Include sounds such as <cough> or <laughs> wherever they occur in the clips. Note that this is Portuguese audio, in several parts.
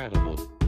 incredible.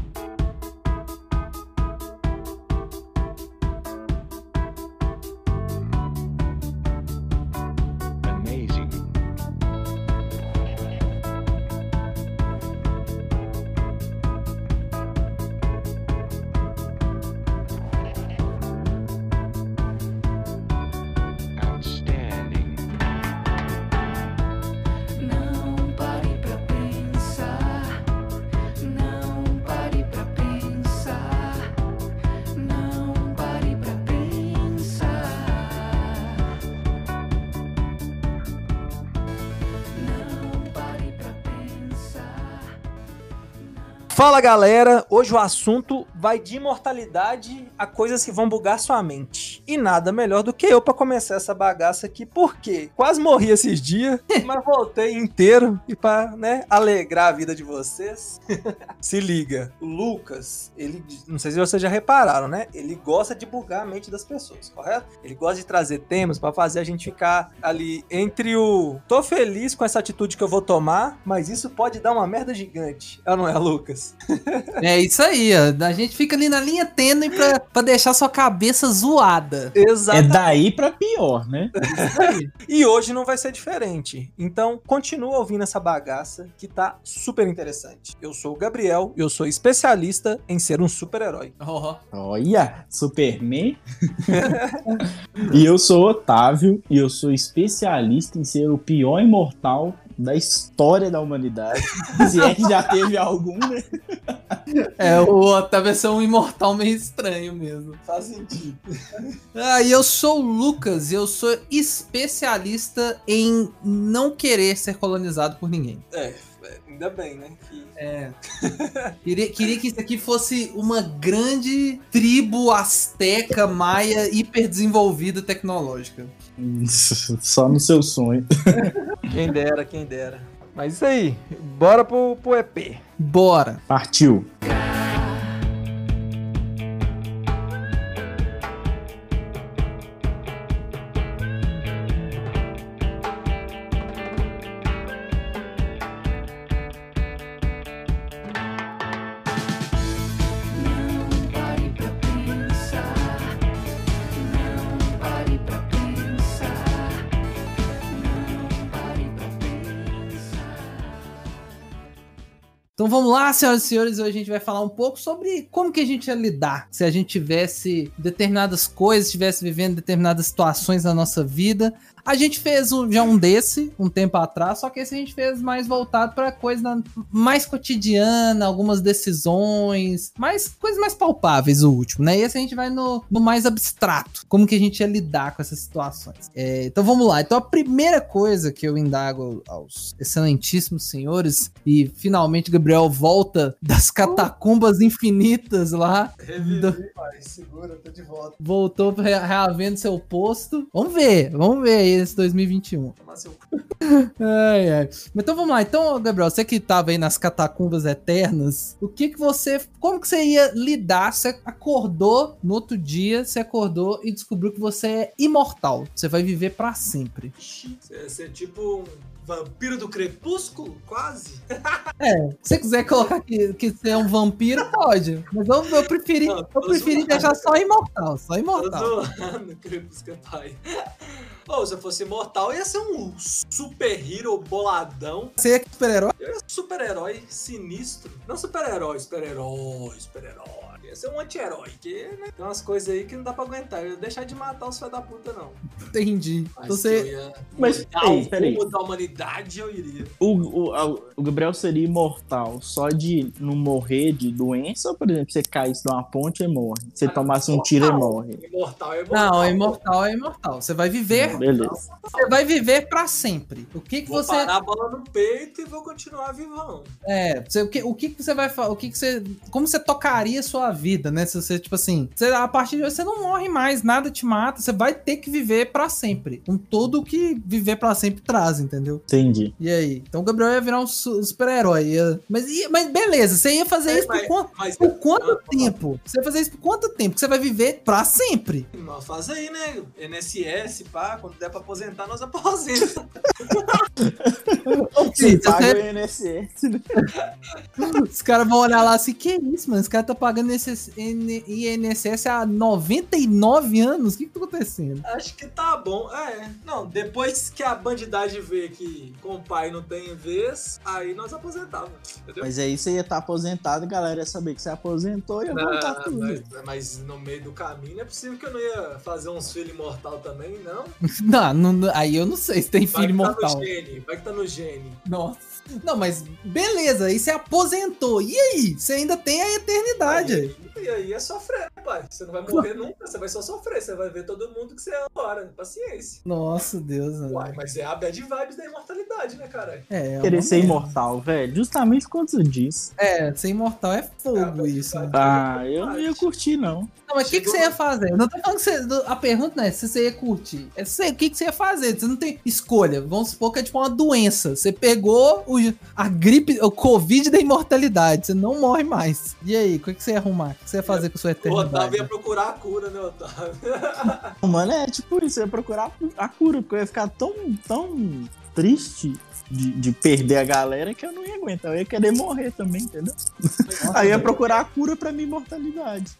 Fala galera, hoje o assunto vai de imortalidade a coisas que vão bugar sua mente. E nada melhor do que eu pra começar essa bagaça aqui, porque quase morri esses dias, <laughs> mas voltei inteiro e pra, né, alegrar a vida de vocês. <laughs> se liga, o Lucas, ele, não sei se vocês já repararam, né? Ele gosta de bugar a mente das pessoas, correto? Ele gosta de trazer temas pra fazer a gente ficar ali entre o tô feliz com essa atitude que eu vou tomar, mas isso pode dar uma merda gigante. É ou não é, Lucas? É isso aí, ó. A gente fica ali na linha tênue pra, pra deixar sua cabeça zoada. É Exatamente. daí pra pior, né? E hoje não vai ser diferente. Então, continua ouvindo essa bagaça que tá super interessante. Eu sou o Gabriel, eu sou especialista em ser um super-herói. Ó. Olha, Superman. <laughs> e eu sou Otávio e eu sou especialista em ser o pior imortal da história da humanidade. Se é que já teve algum, né? É, o Otávio é ser um imortal meio estranho mesmo. Faz sentido. Ah, e eu sou o Lucas e eu sou especialista em não querer ser colonizado por ninguém. É, ainda bem, né? Que... É. queria, queria que isso aqui fosse uma grande tribo asteca, maia, hiperdesenvolvida tecnológica. <laughs> Só no seu sonho. Quem dera, quem dera. Mas isso aí, bora pro, pro EP. Bora! Partiu. Então vamos lá, senhoras e senhores, hoje a gente vai falar um pouco sobre como que a gente ia lidar se a gente tivesse determinadas coisas, estivesse vivendo determinadas situações na nossa vida. A gente fez um- já um desse um tempo atrás, só que esse a gente fez mais voltado para coisa mais cotidiana, algumas decisões, mais coisas mais palpáveis o último, né? E esse a gente vai no, no mais abstrato, como que a gente ia lidar com essas situações. É, então vamos lá. Então a primeira coisa que eu indago aos excelentíssimos senhores e finalmente Gabriel volta das catacumbas infinitas lá, Revivi, pai. Segura, tô de volta. voltou re- reavendo seu posto. Vamos ver, vamos ver aí esse 2021. Toma seu cu. Ai, ai. Então vamos lá. Então, Gabriel, você que tava aí nas catacumbas eternas, o que que você. Como que você ia lidar? Você acordou no outro dia, você acordou e descobriu que você é imortal. Você vai viver pra sempre. Você, você é tipo um vampiro do crepúsculo? Quase. É, se você quiser colocar que, que você é um vampiro, pode. Mas eu, eu preferi, Não, eu tô preferi zoando. deixar só imortal, só Tô imortal. zoando, crepúsculo pai. Ou se eu fosse imortal, ia ser um super hero boladão. Você é super-herói? Eu ia super-herói sinistro. Não super-herói, super-herói, super-herói. Ia ser um anti-herói. Porque né, tem umas coisas aí que não dá pra aguentar. Eu ia deixar de matar os filhos da puta, não. Entendi. Mas se eu você. ia Mas, peraí. rumo da humanidade, eu iria. O, o, o Gabriel seria imortal só de não morrer de doença ou, por exemplo, você caísse de uma ponte e morre? Você tomasse um tiro e morre. Imortal é imortal. Não, imortal, é imortal. Você vai viver, Beleza. você vai viver pra sempre. O que que Vou você parar a bola no peito e vou continuar vivão. é, você- o que o que que você vai fa- o que que você como você tocaria a sua vida, né? Se você tipo assim, você, a partir de hoje você não morre mais, nada te mata, você vai ter que viver pra sempre, com tudo o que viver pra sempre traz, entendeu? Entendi. E aí? Então o Gabriel ia virar um su- super-herói. ia- Mas, ia- mas beleza, você ia fazer É, isso por, mas- quanto, Mas por quanto Ah, tempo? Você ia fazer isso por quanto tempo? Que você vai viver pra sempre? Mas faz aí, né? NSS, pá, quando der pra aposentar, nós aposenta. <laughs> Você Você- paga o INSS, né? <laughs> Os caras vão olhar lá assim, que isso, mano? Esse cara tá pagando esse INSS há 99 anos? O que que tá acontecendo? Acho que tá bom. É, não, depois que a bandidagem vê que com o pai não tem vez, aí nós aposentava, entendeu? Mas aí você ia estar aposentado, a galera ia saber que você aposentou e ia voltar Não, tudo. mas, mas no meio do caminho não é possível que eu não ia fazer uns filhos imortal também, <laughs> não? Não, não- aí eu não sei se tem Vai filho que tá mortal. no gene, vai que tá no gene. Nossa. Não, mas beleza, aí você aposentou. E aí? Você ainda tem a eternidade. aí. E aí é sofrer, né, pai? Você não vai morrer nunca, você vai só sofrer. Você vai ver todo mundo que você é agora. Paciência. Nossa, Deus. mano. Uai, mas é a bad vibes da imortalidade, né, cara? É, é Querer ser imortal, velho. Justamente conta disso. É, ser imortal é fogo É, isso. né? Ah, eu não ia curtir, não. Não, mas o que, que você ia fazer? Eu não tô falando que você. A pergunta não é se você ia curtir. É se- o que, que você ia fazer? Você não tem escolha. Vamos supor que é tipo uma doença. Você pegou o, a gripe, o Covid da imortalidade. Você não morre mais. E aí, o que, que você ia arrumar? O que você ia fazer com sua O Otávio eternidade? ia procurar a cura, né, Otávio? <laughs> Mano, é tipo isso, eu ia procurar a cura, porque eu ia ficar tão, tão triste de, de perder a galera que eu não ia aguentar. Eu ia querer morrer também, entendeu? Aí eu ia procurar a cura pra minha imortalidade.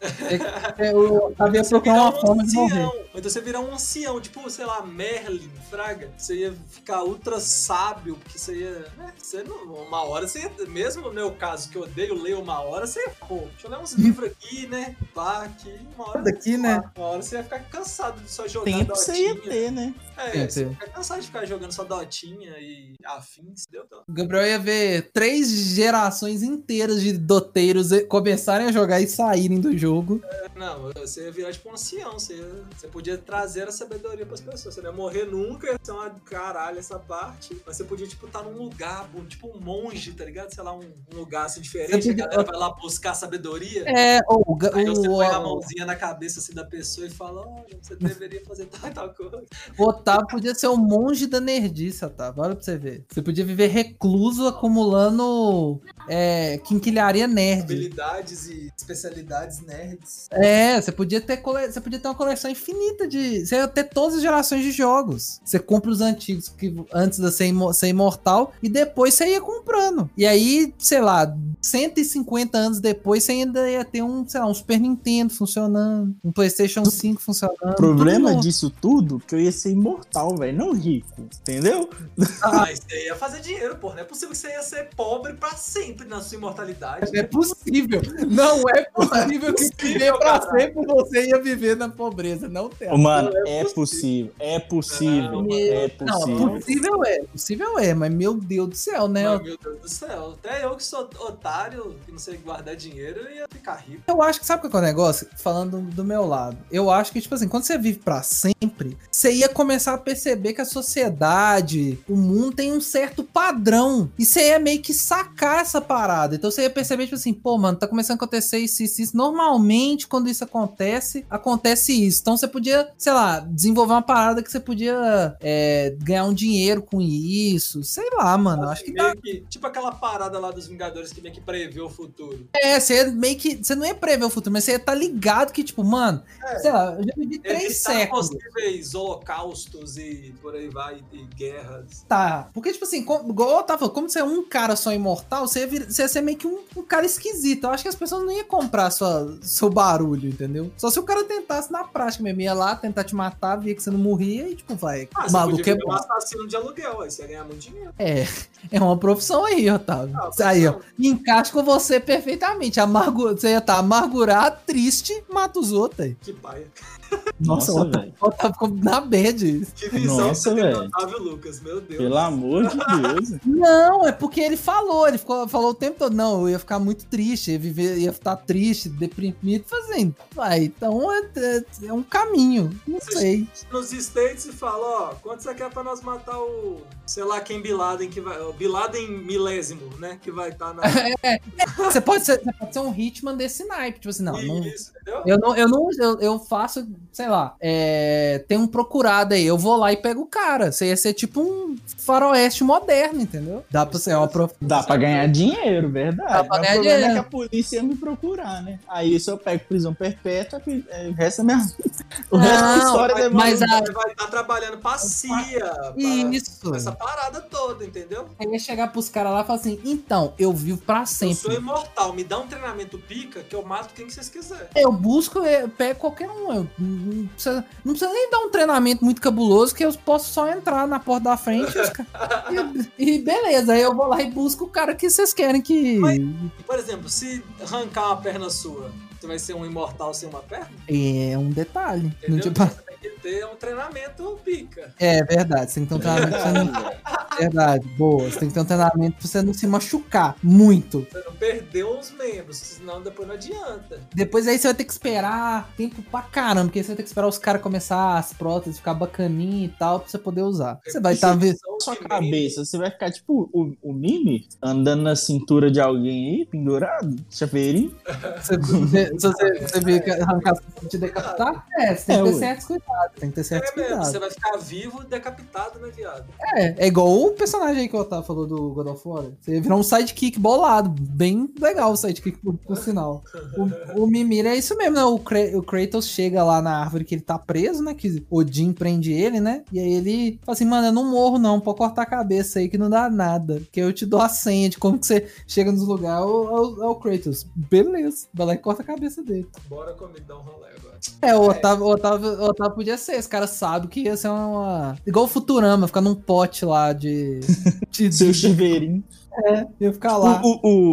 É, o Otávio ia Você procurar uma forma de morrer. ancião. Então você virar um ancião, tipo, sei lá, Merlin, Fraga. Você ia ficar ultra sábio, porque você ia. né, Você não, uma hora você ia. Mesmo no meu caso, que eu odeio ler uma hora, você ia. Pô, deixa eu ler uns livros aqui, né? Pá, aqui. Uma hora. Daqui, né? Uma hora você ia ficar cansado de só jogar Tempo você ia ter, né? É, você ia ficar cansado de ficar jogando só dotinha e afins, deu. O Gabriel ia ver três gerações inteiras de doteiros começarem a jogar e saírem do jogo. Não, você ia virar tipo um ancião, você, ia- você podia trazer a sabedoria pras pessoas. Você não ia morrer nunca, ia ser uma caralho essa parte. Mas você podia, tipo, estar num lugar, tipo um monge, tá ligado? Sei lá, um, um lugar assim diferente. Você A podia- galera vai lá buscar sabedoria. É, o, Ga- Aí você o, põe a o, mãozinha na cabeça assim da pessoa e fala: Olha, você <laughs> deveria fazer tal e tal coisa. o Otávio podia ser o monge da nerdice, Otávio. Olha pra você ver. Você podia viver recluso acumulando é, quinquilharia nerd. Habilidades e especialidades nerds. É, você podia ter cole... você podia ter uma coleção infinita de. Você ia ter todas as gerações de jogos. Você compra os antigos que antes de ser, imo- ser imortal e depois você ia comprando. E aí, sei lá, 150 anos depois você ainda ia ter um, sei lá, um Super Nintendo funcionando, um PlayStation 5 funcionando. O problema disso tudo é que eu ia ser imortal, velho, não rico, entendeu? Mas você ia fazer dinheiro, pô. Não é possível que você ia ser pobre pra sempre na sua imortalidade. É possível. <laughs> Não é possível que possível, viver pra caralho. sempre você ia viver na pobreza. Não tem. Mano, Não, é é possível, é possível, Não, é Não, possível. possível é. Possível é, mas meu Deus do céu, né? Meu Deus do céu. Até eu que sou otário, que não sei guardar dinheiro, eu ia ficar rico. Eu acho que sabe qual que é o negócio? Falando do meu lado. Eu acho que, tipo assim, quando você vive pra sempre, você ia começar a perceber que a sociedade, o mundo tem um certo padrão. E você ia meio que sacar essa parada. Então você ia perceber, tipo assim, pô, mano, tá começando a acontecer isso, isso, isso. Normalmente, quando isso acontece, acontece isso. Então você podia, sei lá, desenvolver uma parada que você podia é, ganhar um dinheiro com isso. Sei lá, mano. Eu acho que tá que, tipo aquela parada lá dos Vingadores que meio que prevê o futuro. É, você ia meio que. Você não ia prever o futuro, mas você ia estar ligado que, tipo, mano, É. sei lá, eu já vivi três Evitar séculos. possíveis holocaustos e por aí vai, e guerras. Tá. Porque, tipo assim, como, igual eu tava falando, como você é um cara só imortal, você ia, vir- você ia ser meio que um, um cara esquisito. Eu acho que as pessoas não iam comprar sua, seu barulho, entendeu? Só se o cara tentasse na prática mesmo. Ia lá tentar te matar, via que você não morria e, tipo, vai. Ah, maluco é um assassino de aluguel, aí você ia ganhar muito dinheiro. É, é uma profissão aí, Otávio. Ah, aí, ó. profissão. Encaixa com você perfeitamente. Amargu... Você ia estar amargurado, triste, mata os outros aí. Que paia. Nossa, o Otávio- velho. o Otávio ficou na bad. Que visão Nossa, que você tem do velho. Otávio Lucas, meu Deus. Pelo amor de Deus. <laughs> Não, é porque ele falou, ele ficou, falou o tempo todo, não, eu ia ficar muito triste, ia viver, ia ficar triste, deprimido, fazendo. Vai, então é, é- é um caminho, não sei. Nos States e fala, ó, quanto você quer pra nós matar o, sei lá quem Bin Laden que vai, o Bin Laden milésimo, né, que vai estar na... <laughs> Você pode, ser, você pode ser um Hitman desse naipe, tipo assim, não, não Isso, eu não, eu não, eu, eu faço, sei lá, é, tem um procurado aí, eu vou lá e pego o cara. Você ia ser tipo um faroeste moderno, entendeu? Dá pra ser uma prof... Dá pra ganhar dinheiro, verdade. Dá pra ganhar o problema é dinheiro. que a polícia ia me procurar, né? Aí se eu pego prisão perpétua, que- é, o resto é minha... <laughs> O resto da Não, história demora. mas a- vai estar trabalhando pra CIA, pra- Isso. essa parada toda. entendeu? Aí ia chegar pros caras lá e falar assim: então, eu vivo pra Eu sempre. sou imortal, me dá um treinamento pica que eu mato quem que vocês quiserem. Eu busco, eu pego qualquer um. Eu não, precisa, não precisa nem dar um treinamento muito cabuloso, que eu posso só entrar na porta da frente e, os ca- e- e beleza. Aí eu vou lá e busco o cara que vocês querem que. Mas- Por exemplo, se arrancar uma perna sua, você vai ser um imortal sem uma perna? É um detalhe. Não, Entendeu? tipo, Você tem que ter um treinamento pica. é verdade, você tem que ter um treinamento pra você não. <laughs> Verdade, boa. Você tem que ter um treinamento pra você não se machucar muito. Você não perder uns membros, senão depois não adianta. Depois aí você vai ter que esperar tempo pra caramba, porque você vai ter que esperar os caras começar as próteses ficar bacaninha e tal, pra você poder usar. Você vai estar vendo. São Sua cabeça, você vai ficar tipo o, o Mimi andando na cintura de alguém aí, pendurado, chaveirinho. <laughs> Se você, se você, você vir arrancar te decapitar, é, você tem É, que ter ué. certos cuidados. Tem que ter certos É mesmo, você vai ficar vivo decapitado, né, viado? É, é igual o personagem aí que o Otávio falou do God of War. Você virou um sidekick bolado. Bem legal o sidekick, por, por sinal. O, o Mimir é isso mesmo, né? O, Kra- o Kratos chega lá na árvore que ele tá preso, né? Que Odin prende ele, né? E aí ele fala assim, mano, eu não morro não, pode cortar a cabeça aí que não dá nada. Que eu te dou a senha de como que você chega nos lugares. É o, é o- é o Kratos. Beleza. Vai lá e corta a cabeça dele. Bora comigo dar um rolê agora. É, o Otávio, o Otávio, o Otávio podia ser. Esse cara sabe que ia ser uma. Igual o Futurama, ficar num pote lá de. <laughs> de, Seu de chaveirinho. ia ficar lá. O, o, o,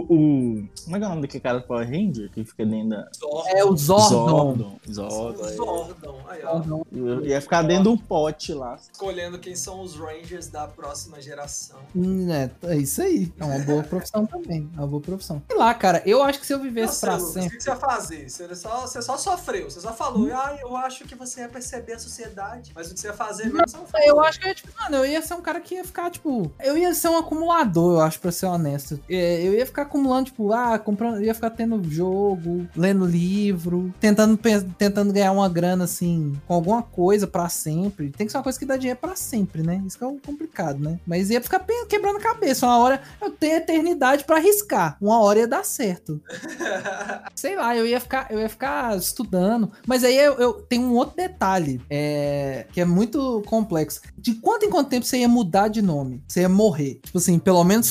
o- Como é que é o nome daquele cara do Power Ranger que fica dentro da. Zordon. É o Zordon. Zordon. é. Zordon. Aí, ó. Zordon. Eu ia ficar dentro de um pote lá. Escolhendo quem são os Rangers da próxima geração. Hum, É, é isso aí. É uma boa profissão também. É uma boa profissão. Sei lá, cara, eu acho que se eu vivesse Nossa, pra Lucas, sempre. O que você ia fazer? Você só, você só sofreu, você só falou, ah, eu acho que você ia perceber a sociedade, mas o que você ia fazer mesmo, você não. Eu acho que eu ia, tipo, mano, eu ia ser um cara que ia ficar, tipo. Eu ia ser um acumulador, eu acho, pra ser honesto. É, Eu ia ficar acumulando, tipo, ah, comprando. Ia ficar tendo jogo, lendo livro, tentando, tentando ganhar uma grana, assim, com alguma coisa pra sempre. Tem que ser uma coisa que dá dinheiro pra sempre, né? Isso que é o complicado, né? Mas ia ficar quebrando a cabeça. Uma hora eu tenho eternidade pra arriscar. Uma hora ia dar certo. <laughs> Sei lá, eu ia ficar, eu ia ficar estudando. Mas aí eu, eu tenho um outro detalhe é, que é muito complexo. De quanto em quanto tempo você ia mudar de nome? Você ia morrer? Tipo assim, pelo menos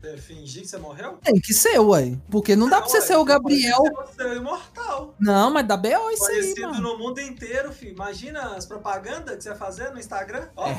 Você fingir que você morreu? Tem que ser, ué. Porque não dá pra você ué, ser o Gabriel. Você é imortal. Não, mas dá B.O. isso aí, Conhecido no mundo inteiro, filho. Imagina as propagandas que você ia fazer no Instagram. Ó, É,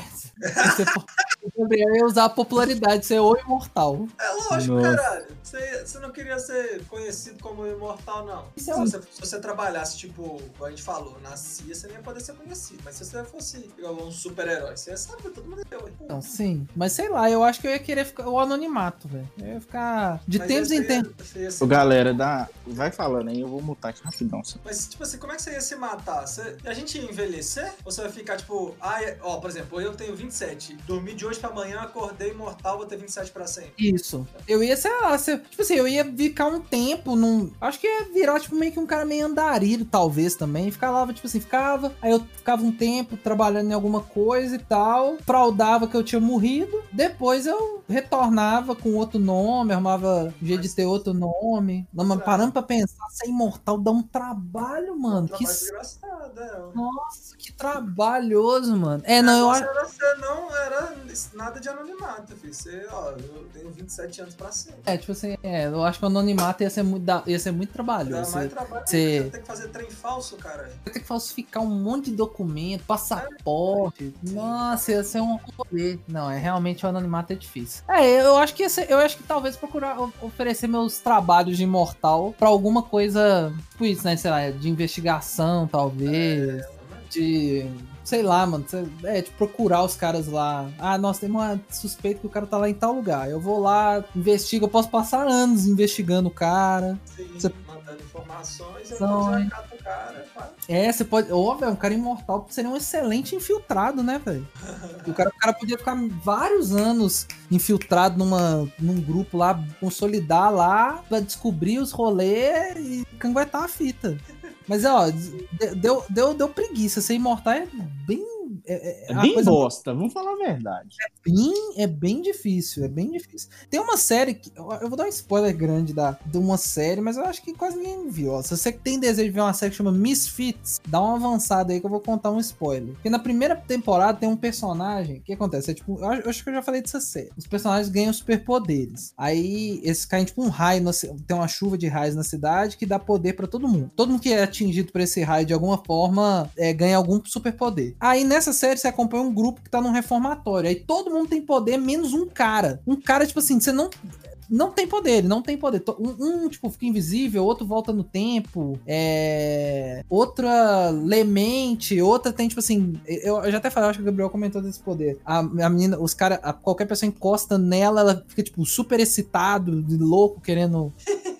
se for- o Gabriel ia usar a popularidade de ser o imortal. é lógico, Nossa. caralho. Você, você não queria ser conhecido como imortal, não. Se é um- você, se você trabalhasse, tipo, como a gente falou, nascia, você nem ia poder ser conhecido. Mas se você fosse igual um super-herói, você ia saber, todo mundo ia ter. Então, sim. Mas sei lá, eu acho que eu ia querer ficar o anonimato, velho. Eu ia ficar de Mas tempos em ia- tempos. ia se Ô, galera, dá... vai falando aí, eu vou mutar aqui rapidão. só. Mas, tipo assim, como é que você ia se matar? Você- a gente ia envelhecer? Ou você vai ficar, tipo, ai, ó, por exemplo, eu tenho 27, dormi de hoje pra amanhã, acordei imortal, vou ter 27 pra sempre. Isso. Eu ia, sei lá, se- tipo assim, eu ia ficar um tempo num. Acho que ia virar, tipo, meio que um cara meio andarilho, talvez também. Ficava, tipo assim, ficava. Aí eu ficava um tempo trabalhando em alguma coisa e tal. Fraudava que eu tinha morrido. Depois eu retornava com outro nome, arrumava jeito de ter outro nome. Não, mas parando pra pensar, ser imortal dá um trabalho, mano. Que, Trabalho desgraçado, é. nossa, que trabalhoso, mano. É, não, eu acho. Você não era nada de anonimato, filho. Você, ó, eu tenho 27 anos pra sempre. É, tipo assim, é, eu acho que o anonimato ia ser muito, ia ser muito Dá trabalhoso. mais Você trabalho, você- você tem que fazer trem falso, cara. vai ter que falsificar um monte de documento, passaporte. Nossa, ia ser um rolê. Não, é realmente o anonimato é difícil. É, eu acho que ia ser- eu acho que talvez procurar oferecer meus trabalhos de imortal pra alguma coisa, tipo isso, né, sei lá, de investigação, talvez, de sei lá, mano, é, de procurar os caras lá. Ah, nossa, tem uma suspeita que o cara tá lá em tal lugar. Eu vou lá, investigo, eu posso passar anos investigando o cara. Sim, Você- informações, São, hein? cato o cara, pá. É, você pode. Ó, velho, um cara imortal seria um excelente infiltrado, né, velho? <laughs> O cara, o cara podia ficar vários anos infiltrado numa, num grupo lá, consolidar lá, pra descobrir os rolês e canguetar a fita. Mas, ó, de- deu, deu, deu preguiça. Ser imortal é bem. É, É uma bem bosta, vamos falar a verdade. bem, é bem difícil, é bem difícil. Tem uma série que. Eu vou dar um spoiler grande da, de uma série, mas eu acho que quase ninguém viu. Se você tem desejo de ver uma série que chama Misfits, dá uma avançada aí que eu vou contar um spoiler. Porque na primeira temporada tem um personagem. O que acontece? É tipo. Eu acho, que eu já falei dessa série. Os personagens ganham superpoderes. Aí eles caem tipo um raio. na tem uma chuva de raios na cidade que dá poder pra todo mundo. Todo mundo que é atingido por esse raio de alguma forma é, ganha algum superpoder. Aí nessa série você acompanha um grupo que tá num reformatório. Aí todo mundo tem poder, menos um cara. Um cara, tipo assim, você não. Não tem poder, ele não tem poder. Um, um, tipo, fica invisível, outro volta no tempo. É. Outra lemente, outra tem, tipo assim. Eu, eu já até falei, acho que o Gabriel comentou desse poder. A, a menina, os caras, qualquer pessoa encosta nela, ela fica, tipo, super excitado, louco, querendo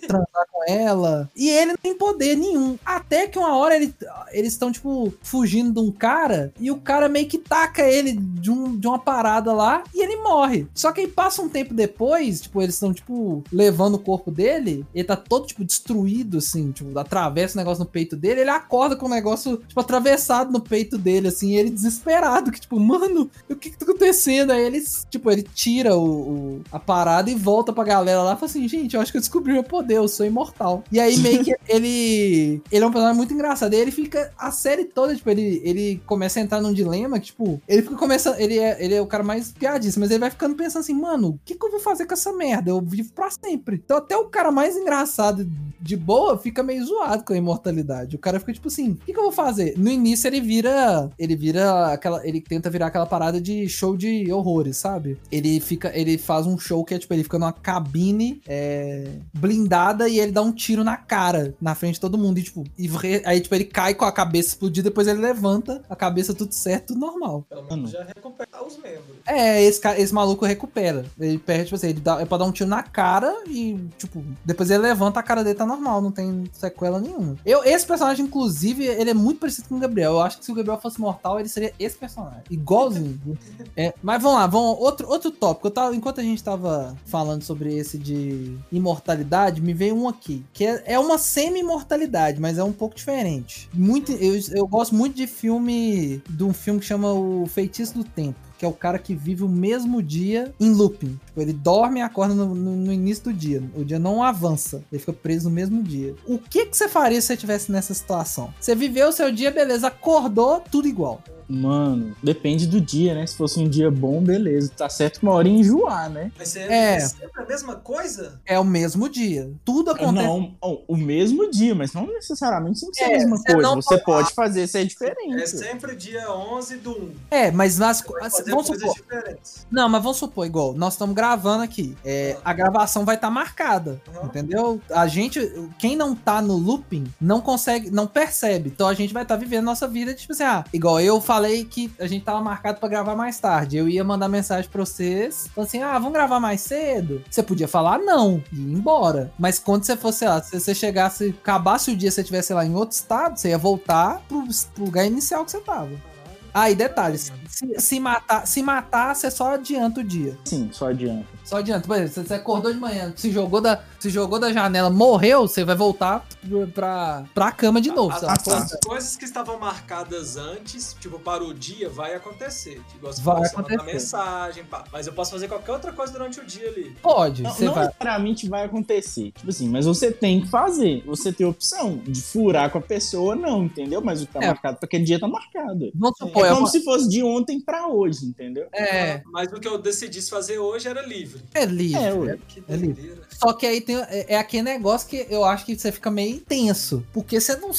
transar com ela. E ele não tem poder nenhum. Até que uma hora ele- eles estão, tipo, fugindo de um cara e o cara meio que taca ele de, um, de uma parada lá e ele morre. Só que aí passa um tempo depois, tipo, eles estão, tipo, levando o corpo dele, ele tá todo, tipo, destruído, assim, tipo, atravessa o negócio no peito dele, ele acorda com o negócio, tipo, atravessado no peito dele, assim, ele desesperado, que, tipo, mano, o que que tá acontecendo? Aí ele, tipo, ele tira o, o- a parada e volta pra galera lá e fala assim, gente, eu acho que eu descobri meu poder, eu sou imortal. E aí meio que <laughs> ele, ele é um personagem muito engraçado, e aí ele fica a série toda, tipo, ele, ele começa a entrar num dilema que, tipo, ele fica começando, ele é, ele é o cara mais piadista, mas ele vai ficando pensando assim, mano, o que que eu vou fazer com essa merda? Eu vivo pra sempre. Então até o cara mais engraçado de boa fica meio zoado com a imortalidade. O cara fica tipo assim, o que, que eu vou fazer? No início ele vira, ele vira aquela, ele tenta virar aquela parada de show de horrores, sabe? Ele fica, ele faz um show que é tipo, ele fica numa cabine é, blindada e ele dá um tiro na cara, na frente de todo mundo e tipo, e aí tipo ele cai com a cabeça explodida, depois ele levanta, a cabeça tudo certo, tudo normal. Pelo menos já recuperar os membros. É, esse, esse maluco recupera. Ele perde, tipo assim, ele dá, é pra dar um tiro na cara e, tipo, depois ele levanta, a cara dele tá normal, não tem sequela nenhuma. Eu, esse personagem, inclusive, ele é muito parecido com o Gabriel. Eu acho que se o Gabriel fosse mortal, ele seria esse personagem. Igualzinho. <laughs> É, mas vamos lá, vamos, outro, outro tópico. Eu tava, enquanto a gente tava falando sobre esse de imortalidade, me veio um aqui, que é, é uma semi-imortalidade, mas é um pouco diferente. Muito, eu, eu gosto muito de filme, de um filme que chama O Feitiço do Tempo que é o cara que vive o mesmo dia em looping. Tipo, ele dorme e acorda no, no- no início do dia. O dia não avança. Ele fica preso no mesmo dia. O que, que você faria se você estivesse nessa situação? Você viveu o seu dia, beleza. Acordou, tudo igual. Mano, depende do dia, né? Se fosse um dia bom, beleza. Tá certo que uma hora ia enjoar, né? Mas você É. é sempre a mesma coisa? É o mesmo dia. Tudo acontece. Não, o mesmo dia, mas não necessariamente tem que ser É, a mesma você coisa. Você pode- fazer ser diferente. É sempre dia 11 do 1. É, mas nas, fazer vamos coisas supor. diferentes. Não, mas vamos supor, igual, nós estamos gravando aqui. É, a gravação vai estar marcada. Uhum. Entendeu? A gente, quem não tá no looping, não consegue, não percebe. Então a gente vai estar vivendo nossa vida, tipo assim, ah, igual eu falei que a gente tava marcado pra gravar mais tarde. Eu ia mandar mensagem pra vocês, falando assim, ah, vamos gravar mais cedo? Você podia falar não e ir embora. Mas quando você fosse, lá, se você chegasse, acabasse o dia, você estivesse, lá, em outro estado, você ia voltar pro, pro lugar inicial que você tava. Ah, e detalhes, se, se matar, se matar, você só adianta o dia. Sim, só adianta. Só adianta. Por exemplo, você acordou de manhã, se jogou da, se jogou da janela, morreu, você vai voltar pra, pra cama de novo. As, lá. as coisas que estavam marcadas antes, tipo, para o dia, vai acontecer. Tipo, você Vai pode mandar acontecer. mensagem, pá. mas eu posso fazer qualquer outra coisa durante o dia ali. Pode, Não, você não vai. necessariamente vai acontecer. Tipo assim, mas você tem que fazer. Você tem a opção de furar com a pessoa, não, entendeu? Mas o que tá É. marcado pra aquele dia tá marcado. Vamos Sim. supor, É é, como uma- se fosse de ontem pra hoje, entendeu? é, Mas o que eu decidi fazer hoje era livre. é livre. É, ué. Que É livre. Só que aí tem, é, é aquele negócio que eu acho que você fica meio tenso. Porque você não.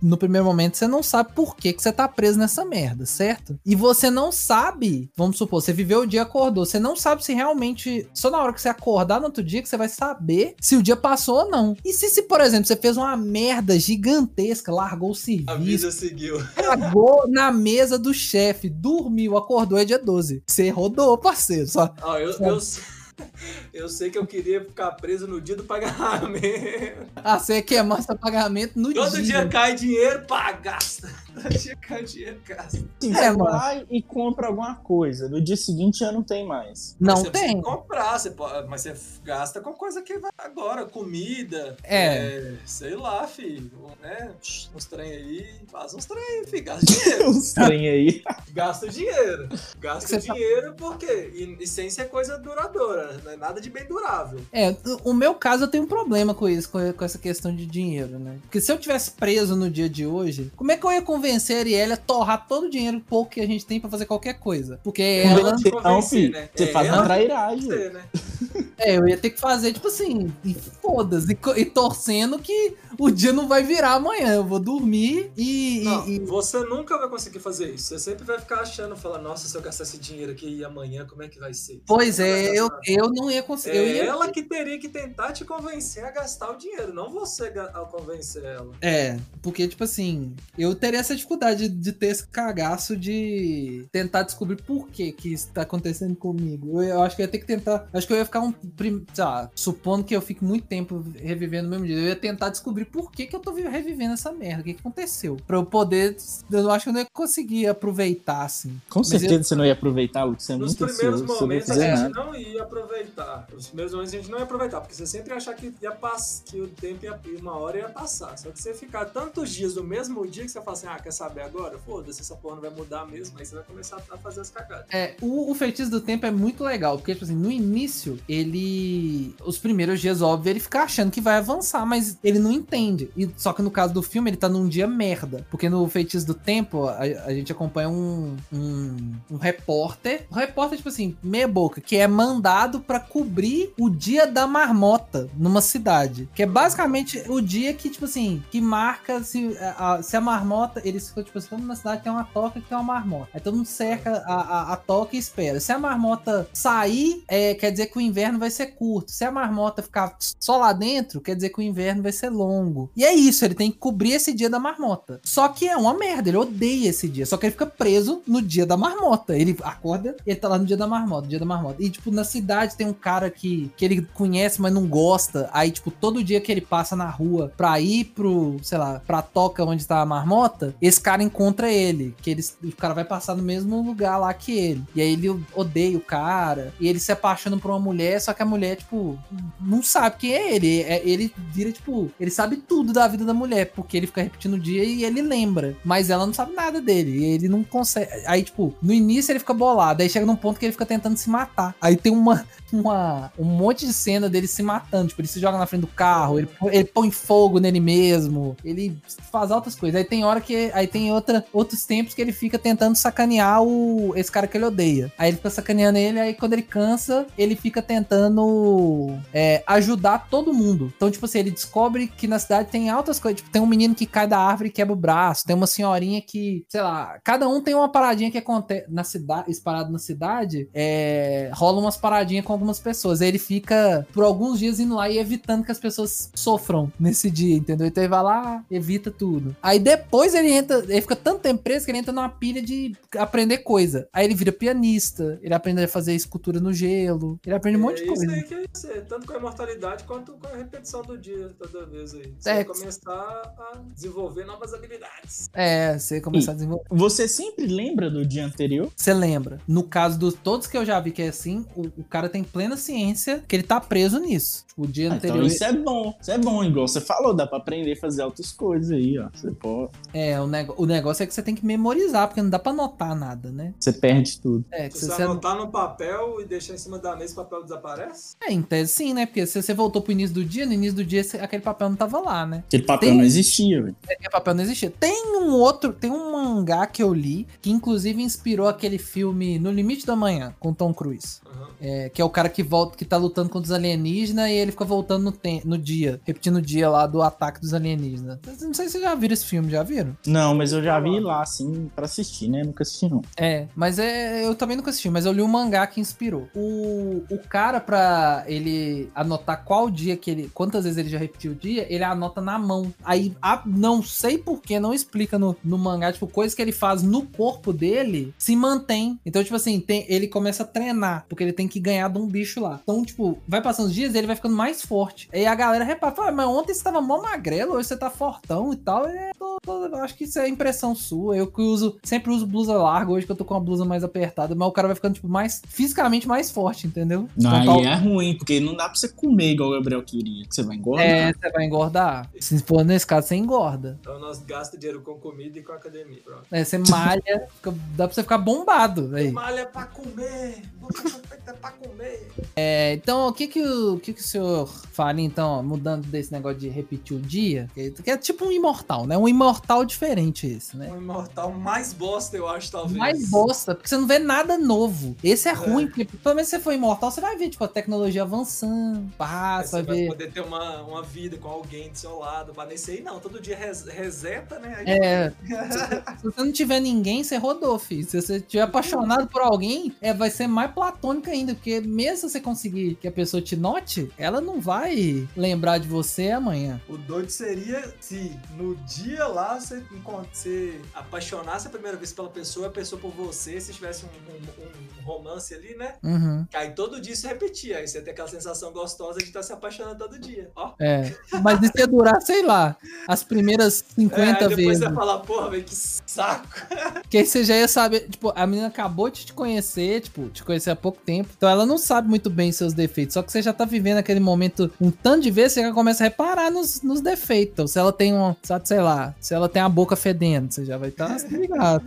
No primeiro momento, você não sabe por que, que você tá preso nessa merda, certo? E você não sabe, vamos supor, você viveu o dia acordou, você não sabe se realmente. Só na hora que você acordar no outro dia que você vai saber se o dia passou ou não. E se, se por exemplo, você fez uma merda gigantesca, largou o A serviço, vida seguiu. cagou na mesa do chefe, dormiu, acordou, é dia 12. Você rodou, parceiro. Só, Ó, eu, eu, <laughs> eu sei que eu queria ficar preso no dia do pagamento. ah, você ia queimar seu pagamento no Todo dia cai dinheiro, pá, gasta. Dinheiro, É, você mano. vai e compra alguma coisa. No dia seguinte já não tem mais. Não você tem. precisa comprar, você pode, mas você gasta com coisa que vai agora, comida. É. sei lá, filho. Né? Uns trem aí. Faz uns trem aí, filho. Gasta dinheiro. <laughs> Os trem aí. gasta dinheiro. Gasta Você tá- dinheiro porque. E, e sem ser coisa duradoura. Não é nada de bem durável. É, o meu caso eu tenho um problema com isso, com, com essa questão de dinheiro, né? Porque se eu tivesse preso no dia de hoje, como é que eu ia convencer a Arielle a torrar todo o dinheiro pouco que a gente tem pra fazer qualquer coisa? Porque ela, Ela te Não, convencer, filho. né? Você É faz uma trairagem. você, né? é, eu ia ter que fazer, tipo assim, e foda-se, e, e torcendo que o dia não vai virar amanhã. Eu vou dormir e. Não, e- você nunca vai conseguir fazer isso. Você sempre vai ficar achando, falar, nossa, se eu gastar esse dinheiro aqui e amanhã, como é que vai ser? Pois Você é, eu, eu não ia conseguir. eu É ia- ela que teria que tentar te convencer a gastar o dinheiro, não você ga- a convencer ela. É, porque, tipo assim, eu teria essa dificuldade de ter esse cagaço de tentar descobrir por que que isso tá acontecendo comigo. Eu, eu acho que eu ia ter que tentar. Acho que eu ia ficar um. Sei lá, supondo que eu fique muito tempo revivendo o mesmo dia. Eu ia tentar descobrir por que que eu tô vi- revivendo essa merda. O que que aconteceu? Pra eu poder. Eu acho que eu não ia conseguir aproveitar, assim. Com Mas certeza você não ia aproveitar, Lucas. Você é Nos primeiros momentos a gente nada. não ia aproveitar. Nos primeiros momentos a gente não ia aproveitar, porque você sempre ia achar que, ia pass... que o tempo ia uma hora ia passar. Só que você ficar tantos dias no mesmo dia que você fala assim, ah, quer saber agora? Foda-se, essa porra não vai mudar mesmo, aí você vai começar a fazer as cagadas. É, o, o feitiço do tempo é muito legal, porque, tipo assim, no início, ele. Os primeiros dias, óbvio, ele fica achando que vai avançar, mas ele não entende. E, só que no caso do filme, ele tá num dia merda. Porque no feitiço do tempo, a, a gente acompanha um, um, um repórter. Um repórter, tipo assim, meia boca, que é mandado pra cobrir o dia da marmota numa cidade. Que é basicamente o dia que, tipo assim, que marca se a, se a marmota. Eles ficam, tipo assim, todo na cidade tem uma toca que tem uma marmota. Aí todo mundo cerca a, a, a toca e espera. Se a marmota sair, é, quer dizer que o inverno vai ser curto. Se a marmota ficar só lá dentro, quer dizer que o inverno vai ser longo. E é isso, ele tem que cobrir esse dia da marmota. Só que é uma merda, ele odeia esse dia. Só que ele fica preso no dia da marmota. Ele acorda e ele tá lá no dia da marmota, dia da marmota. E, tipo, na cidade tem um cara que, que ele conhece, mas não gosta. Aí, tipo, todo dia que ele passa na rua pra ir pro, sei lá, pra toca onde tá a marmota, esse cara encontra ele. Que eles, o cara vai passar no mesmo lugar lá que ele. E aí ele odeia o cara. E ele se apaixona por uma mulher, só que a mulher, tipo, não sabe quem é ele. É- ele vira, tipo, ele sabe tudo da vida da mulher, porque ele fica repetindo o dia e ele lembra. Mas ela não sabe nada dele. E ele não consegue. Aí, tipo, no início ele fica bolado. Aí chega num ponto que ele fica tentando se matar. Aí tem uma, uma, um monte de cena dele se matando. Tipo, ele se joga na frente do carro, ele, põe- ele põe fogo nele mesmo, ele faz altas coisas. Aí tem hora que. Aí tem outra, outros tempos que ele fica tentando sacanear o, esse cara que ele odeia. Aí ele fica sacaneando ele, aí quando ele cansa, ele fica tentando é, ajudar todo mundo. Então, tipo assim, ele descobre que na cidade tem altas coisas. Tipo, tem um menino que cai da árvore e quebra o braço, tem uma senhorinha que, sei lá, cada um tem uma paradinha que acontece na cidade, espalhado na cidade, é, rola umas paradinhas com algumas pessoas. Aí ele fica por alguns dias indo lá e evitando que as pessoas sofram nesse dia, entendeu? Então ele vai lá, evita tudo. Aí depois ele entra, ele fica tanto tempo preso que ele entra numa pilha de aprender coisa. Aí ele vira pianista, ele aprende a fazer escultura no gelo, ele aprende um monte de é isso coisa. aí que é isso, tanto com a imortalidade quanto com a repetição do dia toda vez aí. Você É, começar a desenvolver novas habilidades. É, você começar a desenvolver. Você sempre lembra do dia anterior? Você lembra? No caso dos todos que eu já vi que é assim, o, o cara tem plena ciência que ele tá preso nisso. O dia Ah, anterior. então isso é bom. Isso é bom, igual você falou, dá pra aprender a fazer outras coisas aí, ó. Você, pode, É, o, nego... o negócio é que você tem que memorizar, porque não dá pra anotar nada, né? você perde tudo. É, que Se você você anotar no papel e deixar em cima da mesa, o papel desaparece? É, em tese sim, né? Porque se você voltou pro início do dia, no início do dia aquele papel não tava lá, né? Aquele papel Tem- não existia, velho. Aquele papel não existia. Tem um outro, tem um mangá que eu li, que inclusive inspirou aquele filme No Limite da Manhã, com Tom Cruise. Aham. É, que é o cara que volta, que tá lutando contra os alienígenas e ele fica voltando no, tem- no dia, repetindo o dia lá do ataque dos alienígenas. Não sei se vocês já viram esse filme, já viram? Não, mas eu já vi lá, assim, pra assistir, né? Nunca assisti, não. É, mas é, eu também nunca assisti, mas eu li um mangá que inspirou. O, o cara, pra ele anotar qual dia que ele. Quantas vezes ele já repetiu o dia, ele anota na mão. Aí, a- não sei por que, não explica no, no mangá, tipo, coisa que ele faz no corpo dele se mantém. Então, tipo assim, tem- ele começa a treinar, porque ele tem que ganhar de um bicho lá. Então, tipo, vai passando os dias ele vai ficando mais forte. Aí a galera repara, fala, mas ontem você tava mó magrelo, hoje você tá fortão e tal. É, tô- tô- eu acho que isso é impressão sua. Eu que uso, sempre uso blusa larga, hoje que eu tô com a blusa mais apertada, mas o cara vai ficando, tipo, mais, fisicamente mais forte, entendeu? Não, Então, aí é ruim, porque não dá pra você comer igual o Gabriel queria, que você vai engordar. É, você vai engordar. Se for nesse caso, você engorda. Então nós gastamos dinheiro com comida e com academia. Pronto. É, você malha, fica- dá pra você ficar bombado. Aí. Malha pra comer. Pra comer. É, então, o que que o, que que o senhor faria, então, mudando desse negócio de repetir o dia? Que, é tipo um imortal, né? Um imortal diferente esse, né? Um imortal mais bosta, eu acho, talvez. Mais bosta, porque você não vê nada novo. Esse é, ruim, porque pelo menos se você for imortal, você vai ver, tipo, a tecnologia avançando, Aí você vai ver. poder ter uma, uma vida com alguém do seu lado. Aí não, todo dia res- reseta, né? É, se, se você não tiver ninguém, você rodou, filho. Se você tiver apaixonado por alguém, é, vai ser mais platônico ainda, porque mesmo se você conseguir que a pessoa te note, ela não vai lembrar de você amanhã. O doido seria se no dia lá você, você apaixonasse a primeira vez pela pessoa, a pessoa por você, se tivesse um, um- um romance ali, né? Uhum. Aí todo dia isso repetia. Aí você ter aquela sensação gostosa de estar se apaixonando todo dia. Ó. É. Mas ia durar, sei lá, as primeiras É, 50 aí depois vezes. você ia falar, porra, velho, que saco. <laughs> Que aí você já ia saber, tipo, a menina acabou de te conhecer, tipo, te conhecer há pouco tempo. Então ela não sabe muito bem seus defeitos. Só que você já tá vivendo aquele momento um tanto de vezes, você já começa a reparar nos, nos defeitos. Então, se ela tem um, sabe, sei lá, se ela tem a boca fedendo, você já vai estar tá ligado.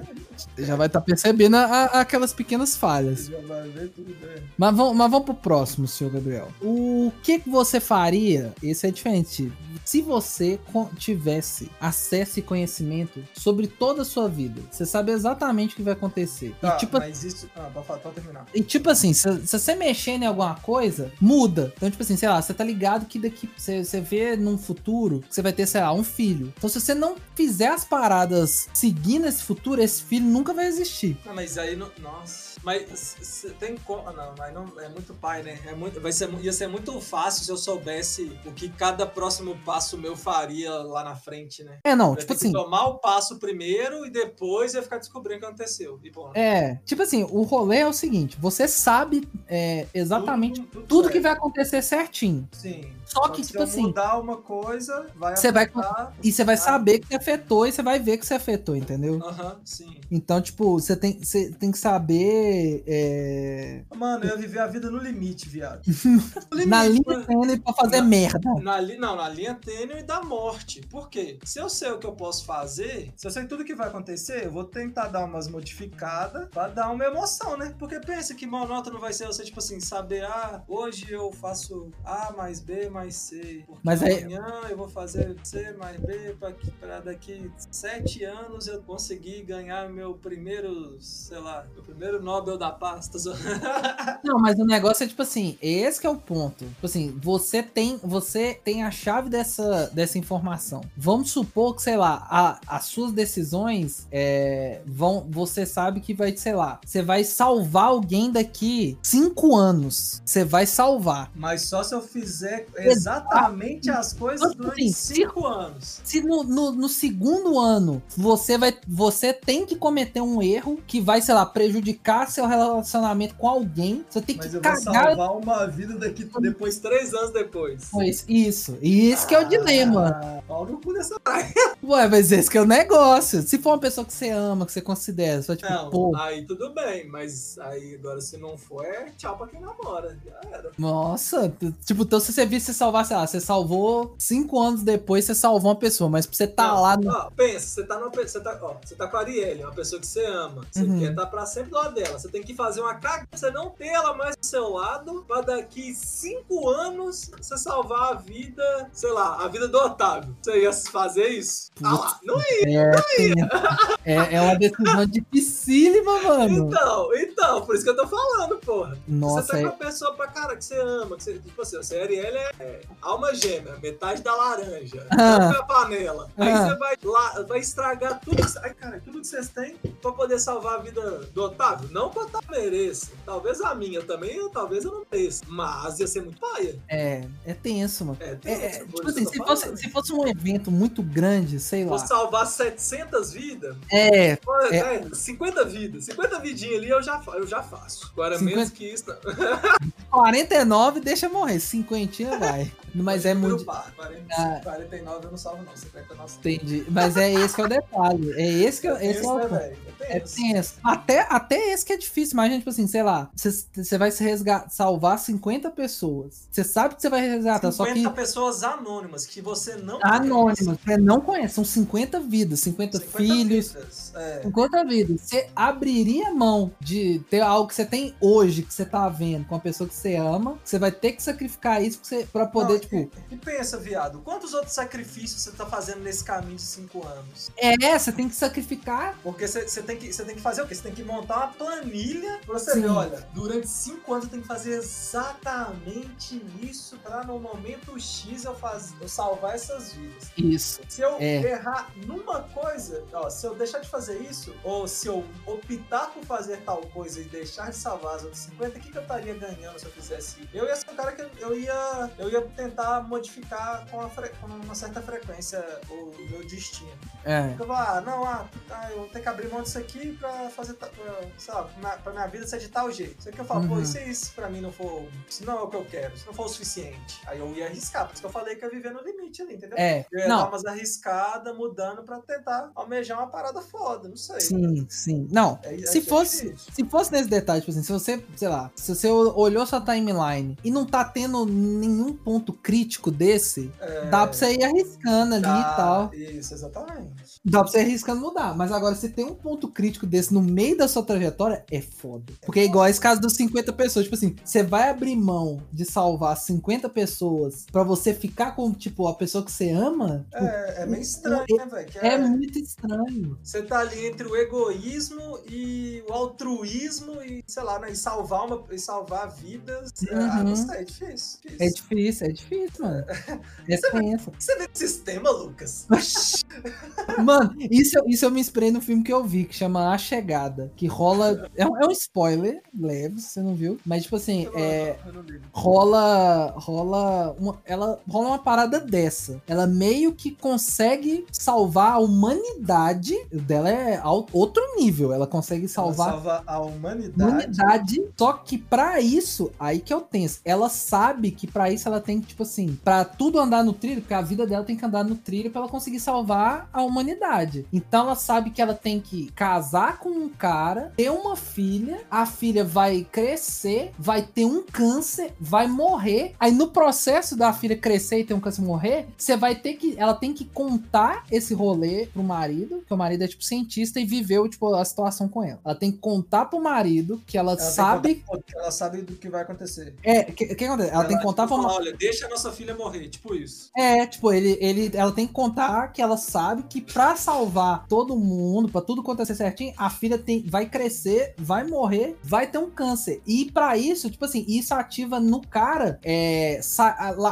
Já vai estar percebendo a- aquelas pequenas falhas. Já vai ver tudo bem. Mas vamos, mas vamos pro próximo, senhor Gabriel. O que, que você faria? Esse é diferente. Se você tivesse acesso e conhecimento sobre toda a sua vida, você sabe exatamente o que vai acontecer. Tá, e, tipo, mas isso. Ah, falar, pode terminar. e tipo assim, se, se você mexer em alguma coisa, muda. Então, tipo assim, sei lá, você tá ligado que daqui você, você vê num futuro que você vai ter, sei lá, um filho. Então, se você não fizer as paradas seguindo esse futuro, esse filho nunca vai existir. Não, mas aí não. Nossa. Mas tem como. Não, mas não. É muito pai, né? É muito, vai ser, ia ser muito fácil se eu soubesse o que cada próximo passo meu faria lá na frente, né? É, não, Eu tipo assim. tomar o passo primeiro e depois ia ficar descobrindo o que aconteceu. E, bom, É, tipo assim, o rolê é o seguinte: você sabe é, exatamente tudo, tudo tudo que vai acontecer certinho. Sim. Só que, tipo assim, mudar uma coisa, vai Você vai- afetar- e você vai Ah. saber que você afetou e você vai ver que você afetou, entendeu? Aham, sim. Então, tipo, você tem, você tem que saber. é, Mano, eu ia viver a vida no limite, viado. <laughs> No na limite, linha mano. tênue pra fazer Na- merda. Na li... Não, na linha tênue da morte. Por quê? Se eu sei o que eu posso fazer, se eu sei tudo que vai acontecer, eu vou tentar dar umas modificadas pra dar uma emoção, né? Porque pensa que monótono vai ser você, tipo assim, saber, ah, hoje eu faço A mais B mais C. Mas aí- amanhã eu vou fazer C mais B pra, pra daqui sete anos eu conseguir ganhar meu primeiro, sei lá, meu primeiro Nobel da zoando. <laughs> Não, mas o negócio é tipo assim, esse que é o ponto. Tipo assim, você tem, você tem a chave dessa, dessa informação. Vamos supor que, sei lá, a- as suas decisões é, vão. Você sabe que vai, sei lá, você vai salvar alguém daqui cinco anos. Você vai salvar. Mas só se eu fizer exatamente as coisas durante assim, cinco anos. Se no, no, no segundo ano você vai. Você tem que cometer um erro que vai, sei lá, prejudicar seu relacionamento com alguém. Você tem Mas que eu vou cagar salvar uma vida daqui depois, três anos depois. depois. Isso. E esse que é o dilema. Ah, Pau no cu dessa. <laughs> Ué, mas esse que é o negócio. Se for uma pessoa que você ama, que você considera, vai tipo, Não, pô, aí tudo bem, mas aí agora se não for, é tchau pra quem namora. Já era. nossa, tipo, então se você visse salvar, sei lá, você salvou cinco anos depois, você salvou uma pessoa, mas você tá Não, lá no. ó, pensa, você tá, numa, você, tá, ó, você tá com a Arielle, uma pessoa que você ama. Você Uhum. quer estar pra sempre do lado dela. Você tem que fazer uma cagada, você não ter ela mais do seu lado, pra daqui cinco anos você salvar a vida, sei lá, a vida do Otávio. Você ia fazer isso? Ah lá, não ia. É, tem- é, é uma decisão dificílima, mano. Então, então, por isso que eu tô falando, porra. Nossa, você tá é. com a pessoa pra cara que você ama, que você, tipo assim, você Ariel é, é alma gêmea, metade da laranja, Ah. tampa a panela. Aí Ah. você vai lá, vai estragar tudo. que- Ai, cara, tudo que vocês têm pra poder salvar a vida do Otávio? Não que o Otávio mereça. Talvez a minha também, eu- talvez eu não mereça. Mas ia ser muito paia. É, é tenso, mano. É, tem É, é, tipo assim, se eu fosse, falando. se fosse um evento muito grande, sei Vou lá. salvar 700 vidas, É, pô, É. né, 50 vidas. 50 vidinhas ali eu já, eu já faço. Agora, 50 menos que isso, não. <laughs> 49 deixa morrer, 50 vai. Mas é Número muito. par, 40, Ah. 49 eu não salvo, não. 59 Entendi. Mas é esse que é o detalhe. É esse que, É esse é o. velho? É tenso. Até, até esse que é difícil. Imagina, tipo assim, sei lá, você- vai se resgatar, salvar 50 pessoas. Você sabe que você vai resgatar, só 50 que pessoas anônimas que você não anônimas. Você não conhece. São 50 vidas, 50, 50 filhos. vidas, É. 50 vidas. Você abriria mão de ter algo que você tem hoje, que você tá vendo, com a pessoa que você ama. Você vai ter que sacrificar isso pra, você, pra poder, Não, tipo. e, e pensa, viado, quantos outros sacrifícios você tá fazendo nesse caminho de 5 anos? É, você tem que sacrificar. Porque você você tem, que- tem que fazer o quê? Você tem que montar uma planilha pra você Sim. ver, olha, durante 5 anos eu tenho que fazer exatamente isso pra no momento X eu, faz, eu salvar essas vidas. Isso. Se eu É. errar numa coisa, ó, se eu deixar de fazer isso, ou se eu optar por fazer tal coisa e deixar de salvar as outras 50, o que, que eu estaria ganhando se eu fizesse isso? Eu ia ser um cara que eu ia, eu ia tentar modificar com, fre- com uma certa frequência o meu destino. É. Eu vou, ah, não, ah, ah, eu tenho que abrir mão disso aqui pra fazer, pra, sei lá, pra minha, pra minha vida ser de tal jeito. Isso aqui eu falo, pô, Uhum. e se isso pra mim não for, se não é o que eu quero, se não for o suficiente, aí eu ia arriscar, por isso que eu falei que eu ia viver no limite ali, entendeu? É. Eu ia dar Não. umas arriscadas, mudando pra tentar almejar uma parada foda, não sei. Sim, sim. Não. É- é Se fosse, difícil. se fosse nesse detalhe, tipo assim, se você, sei lá, se você olhou sua timeline e não tá tendo nenhum ponto crítico desse, É, dá pra você ir arriscando ali e tal. Isso, exatamente. Dá pra você ir arriscando mudar. Mas agora, se tem um ponto crítico desse no meio da sua trajetória, é foda. Porque é igual esse caso dos 50 pessoas. Tipo assim, você vai abrir mão de salvar 50 pessoas pra você ficar com, tipo, a pessoa que você ama? É, é meio estranho, né, velho? Que É muito estranho. Você tá ali entre o egoísmo e o altruísmo e, sei lá, né, e salvar, uma, e salvar vidas. Ah, Uhum. não sei, é difícil. difícil. É difícil, é difícil, mano. <laughs> É tenso. Você vê o sistema, Lucas? <laughs> Mano, isso, eu- isso eu me inspirei no filme que eu vi, que chama A Chegada. Que rola. É um, é um spoiler leve, se você não viu. Mas, tipo assim, é. Eu não rola rola uma, ela rola uma parada dessa. Ela meio que consegue salvar a humanidade. O dela é ao- outro nível. Ela consegue salvar Salvar a a humanidade. humanidade. Só que pra isso, aí que eu tenso. Ela sabe que pra isso ela tem que tipo assim, pra tudo andar no trilho, porque a vida dela tem que andar no trilho pra ela conseguir salvar a humanidade. Então ela sabe que ela tem que casar com um cara, ter uma filha, a filha vai crescer, vai ter um câncer, vai morrer. Aí no processo da filha crescer e ter um câncer e morrer, você vai ter que. Ela tem que contar esse rolê pro marido, que o marido é tipo cientista e viveu, tipo, a situação com ela. Ela tem que contar pro marido que ela, Ela que sabe. contar- ela sabe do que vai acontecer. É, o que, que acontece? Ela, tem que contar tipo, pra Olha, deixa a nossa filha morrer, tipo isso. É, tipo, ele, ele, ela tem que contar que ela sabe que pra salvar todo mundo, pra tudo acontecer certinho, a filha tem, vai crescer, vai morrer, vai ter um câncer. E pra isso, tipo assim, isso ativa no cara é,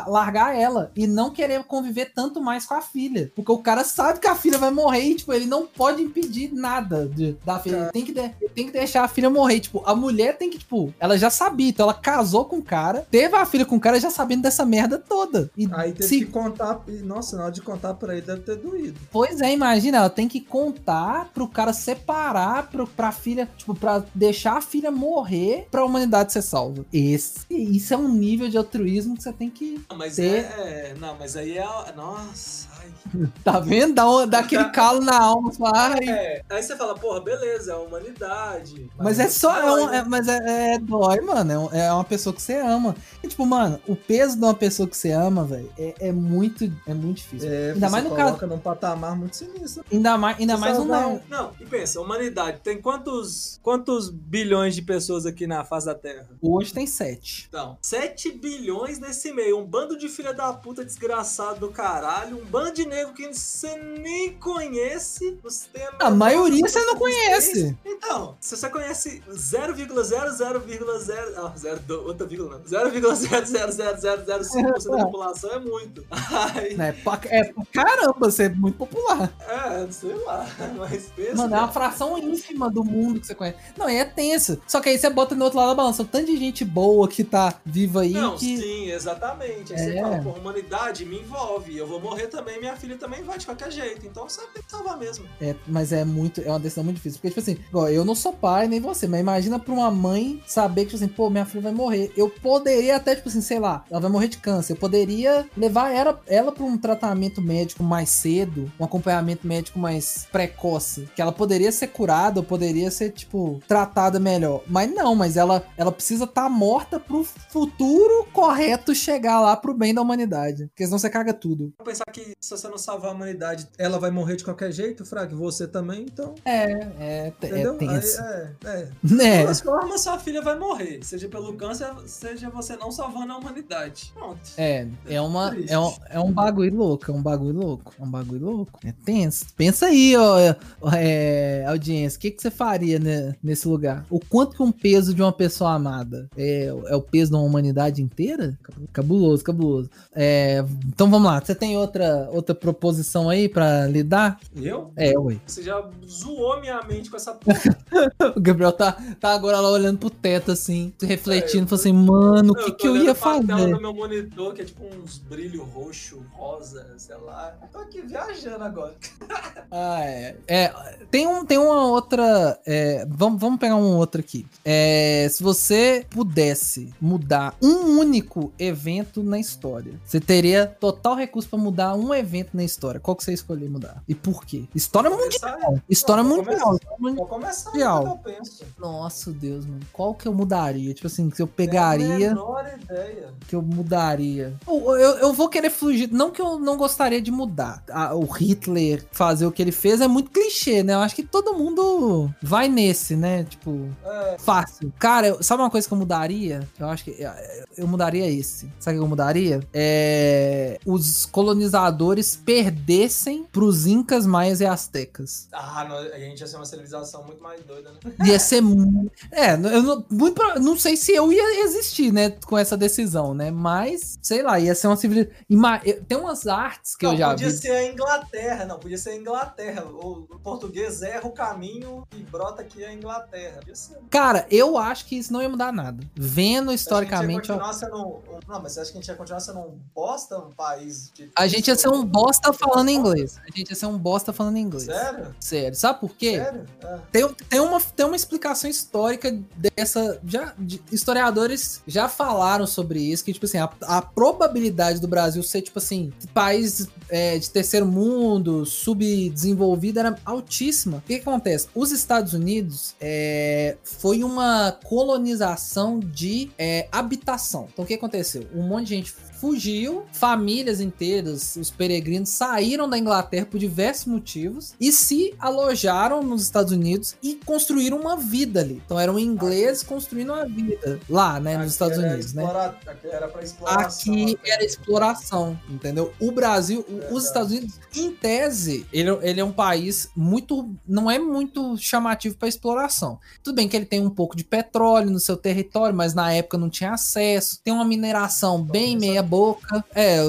largar ela e não querer conviver tanto mais com a filha. Porque o cara sabe que a filha vai morrer e, tipo, ele não pode impedir nada de- da filha. Ele tem, que de- tem que deixar a filha morrer. Tipo, a mulher tem que, tipo, ela já sabia, então ela casou com o cara, teve a filha com o cara já sabendo dessa merda toda. E Aí teve se que contar. e, Nossa, na hora de contar pra ele deve ter doído. Pois é, imagina, ela tem que contar pro cara separar pro, pra filha, tipo, pra deixar a filha morrer pra humanidade ser salva. Esse, isso é um nível de altruísmo que você tem que. Não, mas Ter- é. Não, mas aí é. Nossa, ai. <laughs> Tá vendo? Dá, um- dá aquele <laughs> calo na alma. fala. É, aí você fala, porra, beleza, é a humanidade. Mas é só. É dói, um- né? é- mas é, é dói, mano. É, um- é uma pessoa que você ama. E, tipo, mano, o peso de uma pessoa que você ama, velho, é, é muito. É muito difícil. É, ainda mais você no caso. num patamar muito sinistro. Ainda mais, ainda mais um. não, não, e pensa, a humanidade tem quantos, quantos bilhões de pessoas aqui na face da Terra? Hoje tem sete. Então, 7 bilhões nesse meio. Um bando de filha da puta desgraçado do caralho. Um bando de negro que você nem conhece. Você tem A maioria noção você não conhece. Então, se você conhece 0,000,0... Ah, 0, do- outra vírgula não. 0,00005% da <laughs> população é muito. Aí, É pra, é caramba, você é muito popular. é, sei lá. <laughs> Mas pensa. Mano, é uma fração ínfima do mundo que você conhece. Não, é tenso. Só que aí você bota no outro lado da balança. O tanto de gente boa que tá viva aí Não, que. sim, exatamente. Aí você É. fala, pô, humanidade me envolve. Eu vou morrer também, minha filha também vai de qualquer jeito. Então você tem que salvar mesmo. É, mas é muito, é uma decisão muito difícil. Porque, tipo assim, igual, eu não sou pai, nem você, mas imagina pra uma mãe saber que, tipo assim, pô, minha filha vai morrer. Eu poderia até, tipo assim, sei lá, ela vai morrer de câncer. Eu poderia levar ela, ela pra um tratamento médico mais cedo, um acompanhamento médico mais precoce. Que ela poderia ser curada, ou poderia ser, tipo, tratada melhor. Mas não, mas ela, ela precisa estar morta pro futuro correto chegar lá pro bem da humanidade. Porque senão você caga tudo. Pensar que se você não salvar a humanidade, ela vai morrer de qualquer jeito, Frag. Você também, então. É, é, é Entendeu? tenso. Aí, é, é. De Né? todas formas, sua filha vai morrer. Seja pelo câncer, seja você não salvando a humanidade. Pronto. É, é uma Triste. é um, é um bagulho louco, é um bagulho louco, é um bagulho louco. É tenso. Pensa aí, ó, é, audiência, o que, que você faria né, nesse lugar? O quanto que um peso de uma pessoa amada é, é o peso de uma humanidade inteira? Cabuloso, cabuloso. É, então vamos lá, você tem outra outra proposição aí pra lidar? Eu? É, ué. Você já zoou minha mente com essa porra. <laughs> O Gabriel tá, tá agora lá olhando pro teto assim, refletindo, falando assim, mano, o que tô que eu ia pra tela fazer? do meu monitor, que é tipo uns brilho roxo, rosa, sei lá. Tô aqui viajando agora. Ah, é. É, tem, um, tem uma outra. é, vamos, vamos pegar um outro aqui. É, se você pudesse mudar um único evento na história, você teria total recurso pra mudar um evento na história. Qual que você escolher mudar? E por quê? História mundial. Começar- História vou mundial. Vou começar Mundial. que eu penso. Nossa, Deus, mano. Qual que eu mudaria? Tipo assim, que eu pegaria. que eu mudaria. Eu, eu, eu vou querer fugir. Não que eu não gostaria de mudar. Ah, o Hitler fazer o que ele fez é muito clichê, né? Eu acho que todo mundo vai nesse, né? Tipo, É, fácil. Cara, eu- sabe uma coisa que eu mudaria? Eu acho que eh, eu mudaria esse. Sabe o que eu mudaria? É. Os colonizadores perdessem pros Incas, Maias e Aztecas. ah, não, a gente ia ser uma civilização muito mais doida, né? <laughs> Ia ser mu- É, eu não, muito, não sei se eu ia existir, né, com essa decisão, né? Mas, sei lá, ia ser uma civilização. Eu- Tem umas artes que não, eu já podia vi. ser a Inglaterra, não, podia ser a Inglaterra. O, o português erra o caminho e brota aqui a Inglaterra. Cara, eu acho que isso não ia mudar nada. Vendo historicamente, a gente ia continuar sendo não, mas você acha que a gente ia continuar sendo um bosta, um país de... a gente ia ser um bosta falando inglês. A gente ia ser um bosta falando inglês. Sério? Sério. Sabe por quê? Sério? É. Tem, tem, uma, tem uma explicação histórica dessa. Já, de- historiadores já falaram sobre isso, que, tipo assim, a, a probabilidade do Brasil ser, tipo assim, país é, de terceiro mundo, subdesenvolvido, era altíssima. O que, que acontece? Os Estados Unidos é, foi uma colonização de é, habitação. Então, o que aconteceu? Um monte de gente fugiu, famílias inteiras, os peregrinos saíram da Inglaterra por diversos motivos e se alojaram nos Estados Unidos e construíram uma vida ali. Então eram ingleses construindo uma vida lá, né, nos Aqui Estados Unidos, né? explora- Aqui era exploração. Aqui até. era exploração, entendeu? O Brasil, Verdade. os Estados Unidos, em tese, ele, ele é um país muito. não é muito chamativo para exploração. Tudo bem que ele tem um pouco de petróleo no seu território, mas na época não tinha acesso. Tem uma mineração bem isso meia-boca. É,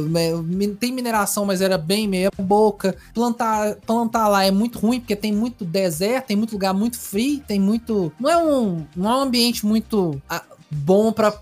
tem mineração, mas era bem meia-boca. Plantar, plantar lá é muito ruim, porque tem muito deserto, tem muito lugar muito frio, tem muito. Não é um, não é um ambiente muito. ah, bom para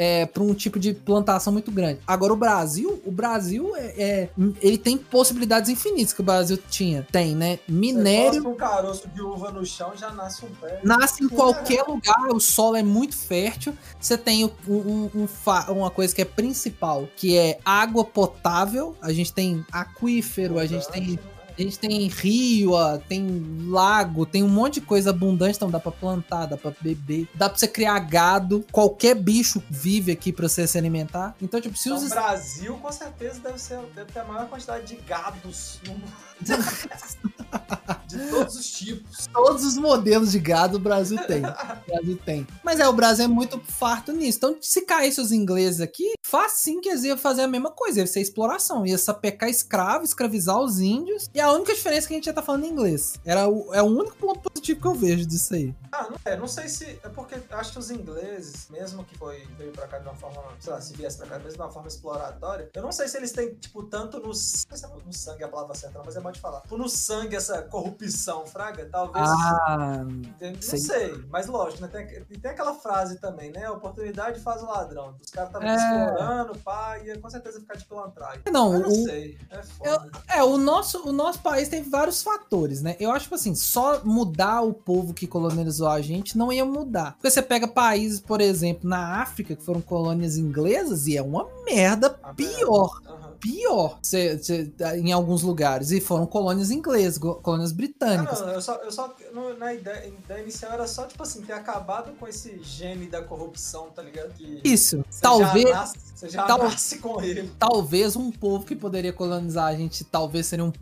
é, pra um tipo de plantação muito grande. Agora o Brasil, o Brasil é, é- ele tem possibilidades infinitas que o Brasil tinha, tem, né? Minério um caroço de uva no chão já nasce um pé. nasce em qualquer lugar, o solo é muito fértil. Você tem um- um- um uma coisa que é principal, que é água potável. A gente tem aquífero, a gente tem a gente tem rio, ó, tem lago, tem um monte de coisa abundante, então dá pra plantar, dá pra beber, dá pra você criar gado, qualquer bicho vive aqui pra você se alimentar. Então, tipo, se Então, os o Brasil, com certeza, deve, ser, deve ter a maior quantidade de gados no mundo. <laughs> <laughs> De todos os tipos. Todos os modelos de gado o Brasil tem. <laughs> O Brasil tem. Mas é, o Brasil é muito farto nisso. Então, se caísse os ingleses aqui, facinho que eles iam fazer a mesma coisa. Ia ser exploração. Ia sapecar escravo, escravizar os índios. E a única diferença é que a gente já tá falando inglês. Era o, é o único ponto positivo que eu vejo disso aí. Ah, não é, não sei se. É porque acho que os ingleses, mesmo que foi, veio pra cá de uma forma, sei lá, se viesse pra cá mesmo de uma forma exploratória, eu não sei se eles têm, tipo, tanto no, não sei se é no sangue a palavra certa, mas é mal de falar. Tipo, no sangue essa corrupção, Fraga, talvez. Ah? Não sei. sei, mas lógico, né? Tem, e tem aquela frase também, né? A oportunidade faz o ladrão. Os caras estavam É. explorando, pá, ia com certeza ficar de pilantragem. não, Eu não o, sei, é foda. É, o nosso, o nosso país tem vários fatores, né? Eu acho, tipo assim, só mudar o povo que colonizou a gente não ia mudar. Porque você pega países, por exemplo, na África, que foram colônias inglesas, e é uma merda A pior. Aham. Pior cê- cê- em alguns lugares. E foram colônias inglesas, colônias Ah, britânicas. não, eu só, eu só na ideia, ideia inicial era só, tipo assim, ter acabado com esse gene da corrupção, tá ligado? Que Isso. Talvez. Já nasce, você já tal- nasce com ele. Talvez um povo que poderia colonizar a gente, talvez seria um.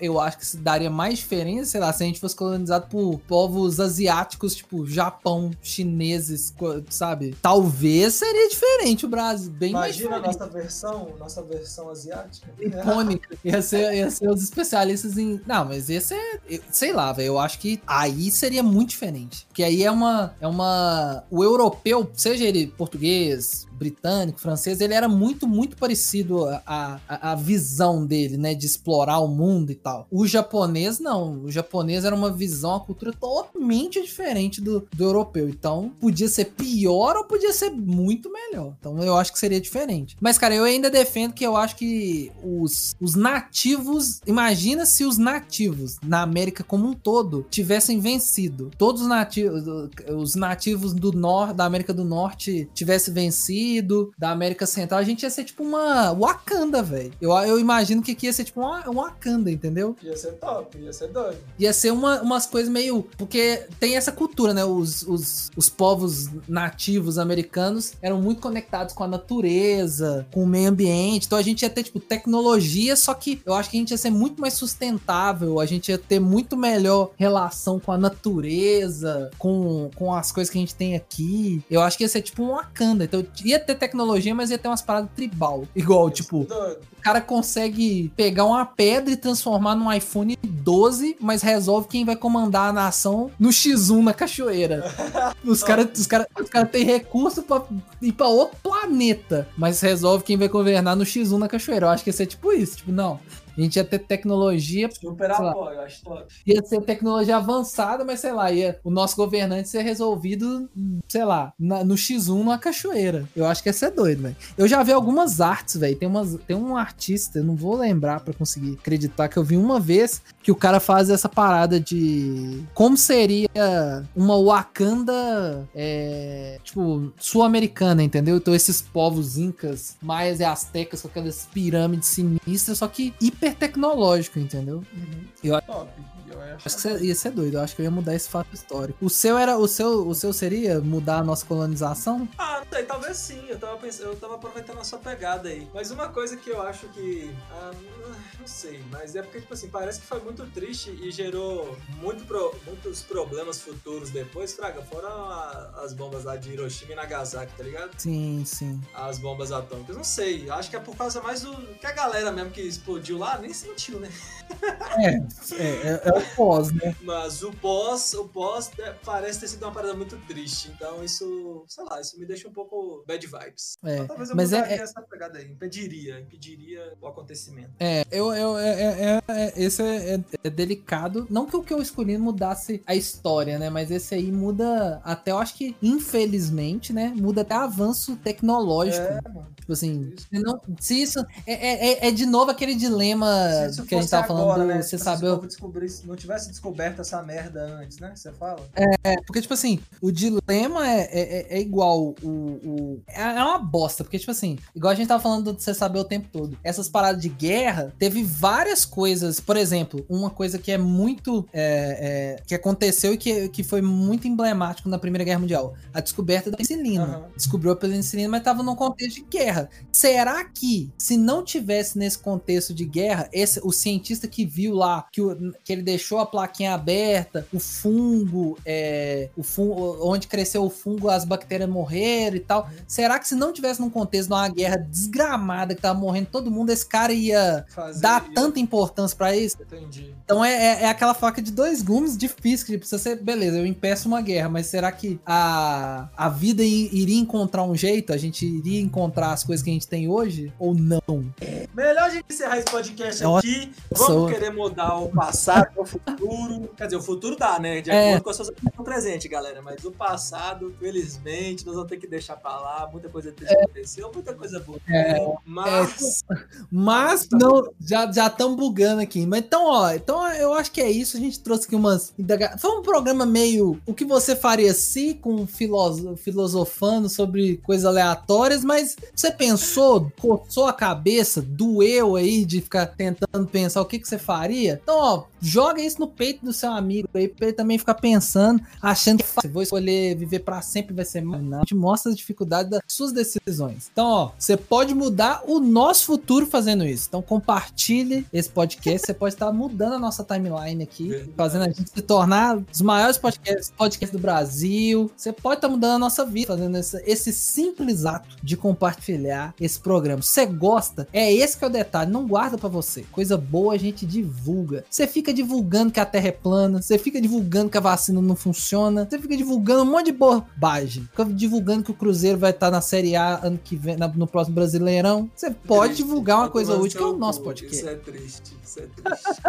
Eu acho que daria mais diferença, sei lá, se a gente fosse colonizado por povos asiáticos, tipo Japão, chineses, sabe? Talvez seria diferente o Brasil, bem Imagina a mais diferente. nossa versão, nossa versão asiática. <laughs> Icônica. Ia ser, ia ser os especialistas em. Não, mas é. eu- Sei lá, velho. Eu acho que aí seria muito diferente. Porque aí é uma. É uma. O europeu, seja ele português, britânico, francês, ele era muito, muito parecido a, a, a visão dele, né? De explorar o mundo e tal. O japonês, não. O japonês era uma visão, uma cultura totalmente diferente do, do europeu. Então, podia ser pior ou podia ser muito melhor. Então, eu acho que seria diferente. Mas, cara, eu ainda defendo que eu acho que os, os nativos. Imagina se os nativos na América como um todo tivessem vencido. Todos os nativos, os nativos do norte, da América do Norte tivessem vencido, da América Central, a gente ia ser tipo uma Wakanda, velho. Eu, eu imagino que aqui ia ser tipo uma, uma Wakanda, entendeu? Ia ser top, ia ser doido. Ia ser uma, umas coisas meio. Porque tem essa cultura, né? Os, os, os povos nativos americanos eram muito conectados com a natureza, com o meio ambiente. Então a gente ia ter, tipo, tecnologia, só que eu acho que a gente ia ser muito mais sustentável, a gente ia ter muito melhor relação com a natureza, com, com as coisas que a gente tem aqui. Eu acho que ia ser tipo um Wakanda. Então ia ter tecnologia, mas ia ter umas paradas tribal. Igual, Ia tipo, o cara consegue pegar uma pedra e transformar num iPhone 12, mas resolve quem vai comandar a nação no X1 na cachoeira. <laughs> Os caras os cara, os cara têm recurso pra ir pra outro planeta, mas resolve quem vai governar no X1 na cachoeira. Eu acho que ia ser tipo isso. Tipo, não. A gente ia ter tecnologia, Super lá. apoio, eu acho top. ia ser tecnologia avançada, mas sei lá, ia o nosso governante ser resolvido, sei lá, na- no X1 na cachoeira. Eu acho que ia ser doido, velho. Eu já vi algumas artes, velho. Tem, umas- tem um artista, eu não vou lembrar pra conseguir acreditar que eu vi uma vez que o cara faz essa parada de como seria uma Wakanda, é, tipo, sul-americana, entendeu? Então esses povos incas, maias e astecas com aquelas pirâmides sinistras, só que hiper tecnológico, entendeu? Top. Eu acho Acho que ia ser doido, eu acho que eu ia mudar esse fato histórico. O seu era. O seu, o seu seria mudar a nossa colonização? Ah, não sei, talvez sim. Eu tava, pensando, eu tava aproveitando a sua pegada aí. Mas uma coisa que eu acho que. ah, não sei, mas é porque, tipo assim, parece que foi muito triste e gerou muito pro- muitos problemas futuros depois. Fraga, foram a- as bombas lá de Hiroshima e Nagasaki, tá ligado? Sim, sim. As bombas atômicas. Não sei, acho que é por causa mais do. que a galera mesmo que explodiu lá nem sentiu, né? É, é, é o pós, né? Mas o pós, o pós é, parece ter sido uma parada muito triste. Então isso, sei lá, isso me deixa um pouco bad vibes. É, Então, talvez eu mas é- é- essa pegada aí. Impediria, impediria o acontecimento. É, eu, eu, é, é, é- é- esse é, é- é delicado. Não que o que eu escolhi mudasse a história, né? Mas esse aí muda até, eu acho que, infelizmente, né? Muda até avanço tecnológico. É. Tipo assim, Isso. se, não- se isso. É, é, é- é de novo aquele dilema que a gente tava falando agora, né? você Tipo, saber. Se o povo descobrisse- não tivesse descoberto essa merda antes, né? Você fala? É, porque, tipo assim, o dilema é, é, é- é igual o, o- É é uma bosta, porque, tipo assim, igual a gente tava falando de você saber o tempo todo. Essas paradas de guerra, teve várias coisas. Por exemplo, uma coisa que é muito. é, é, que aconteceu e que, que foi muito emblemático na Primeira Guerra Mundial: a descoberta da penicilina. Aham. Descobriu a penicilina, mas tava num contexto de guerra. Será que, se não tivesse nesse contexto de guerra, esse, o cientista que viu lá, que, o- que ele deixou a plaquinha aberta, o fungo, é, o fungo, onde cresceu o fungo, as bactérias morreram e tal. Será que se não tivesse num contexto de uma guerra desgramada que tava morrendo todo mundo, esse cara ia Fazer- dar tanta importância pra isso? Entendi. Então é, é, é aquela faca de dois gumes difícil, que precisa ser, beleza, eu impeço uma guerra, mas será que a, a vida iria encontrar um jeito? A gente iria encontrar as coisas que a gente tem hoje? Ou não? Melhor a gente encerrar esse podcast Nossa. aqui. Vamos Querer mudar o passado, o futuro. Quer dizer, o futuro dá, né? De É. acordo com as suas opiniões presentes, galera. Mas o passado, felizmente, nós vamos ter que deixar pra lá. Muita coisa triste aconteceu, muita coisa boa. É. Mas. Mas não, já já estamos bugando aqui. Mas então, ó, então eu acho que é isso. A gente trouxe aqui umas. Foi um programa meio o que você faria se com filoso- filosofando sobre coisas aleatórias, mas você pensou, coçou a cabeça, doeu aí de ficar tentando pensar o que, que você faria? Então, ó, joga isso no peito do seu amigo aí, pra ele também ficar pensando, achando que fácil, vou escolher viver pra sempre, vai ser mais. Não, a gente mostra as dificuldades das suas decisões. Então, ó, você pode mudar o nosso futuro fazendo isso. Então, compartilhe esse podcast. Você pode estar mudando a nossa timeline aqui, Verdade. fazendo a gente se tornar os maiores podcasts, podcasts do Brasil. Você pode estar mudando a nossa vida, fazendo esse, esse simples ato de compartilhar esse programa. Você gosta? É esse que é o detalhe. Não guarda pra você. Coisa boa a gente divulga. Você fica divulgando que a Terra é plana. Você fica divulgando que a vacina não funciona. Você fica divulgando um monte de bobagem. Fica divulgando que o Cruzeiro vai estar na Série A ano que vem, na- no próximo Brasileirão. Você pode Triste. divulgar uma Vai coisa útil, que é o nosso podcast. Isso é triste, isso é triste.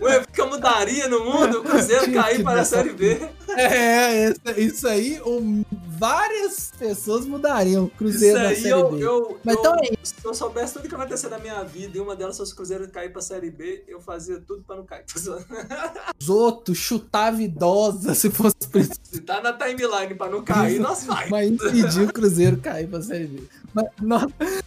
Ué, o que eu mudaria no mundo? O Cruzeiro cair para a Série B. É, isso aí, um, várias pessoas mudariam o Isso Cruzeiro da aí Série eu, B. eu, Mas eu- então é se eu soubesse tudo que vai acontecer na minha vida e uma delas fosse o Cruzeiro cair pra Série B, eu fazia tudo pra não cair. <laughs> Os outros chutava idosa se fosse preciso. Se tá na timeline pra não cair, nós vai. Mas impedir o Cruzeiro cair pra Série B. Mas,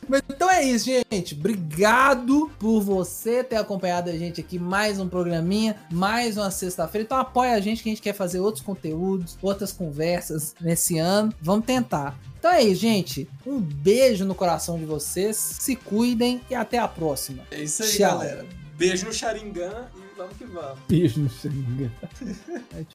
mas então é isso, gente. Obrigado por você ter acompanhado a gente aqui. Mais um programinha, mais uma sexta-feira. Então apoia a gente que a gente quer fazer outros conteúdos, outras conversas nesse ano. Vamos tentar. Então é isso, gente. Um beijo no coração de vocês. Se cuidem e até a próxima. É isso aí, Tchau. galera. Beijo no Sharingan e vamos que vamos. Beijo no Xanga. <laughs>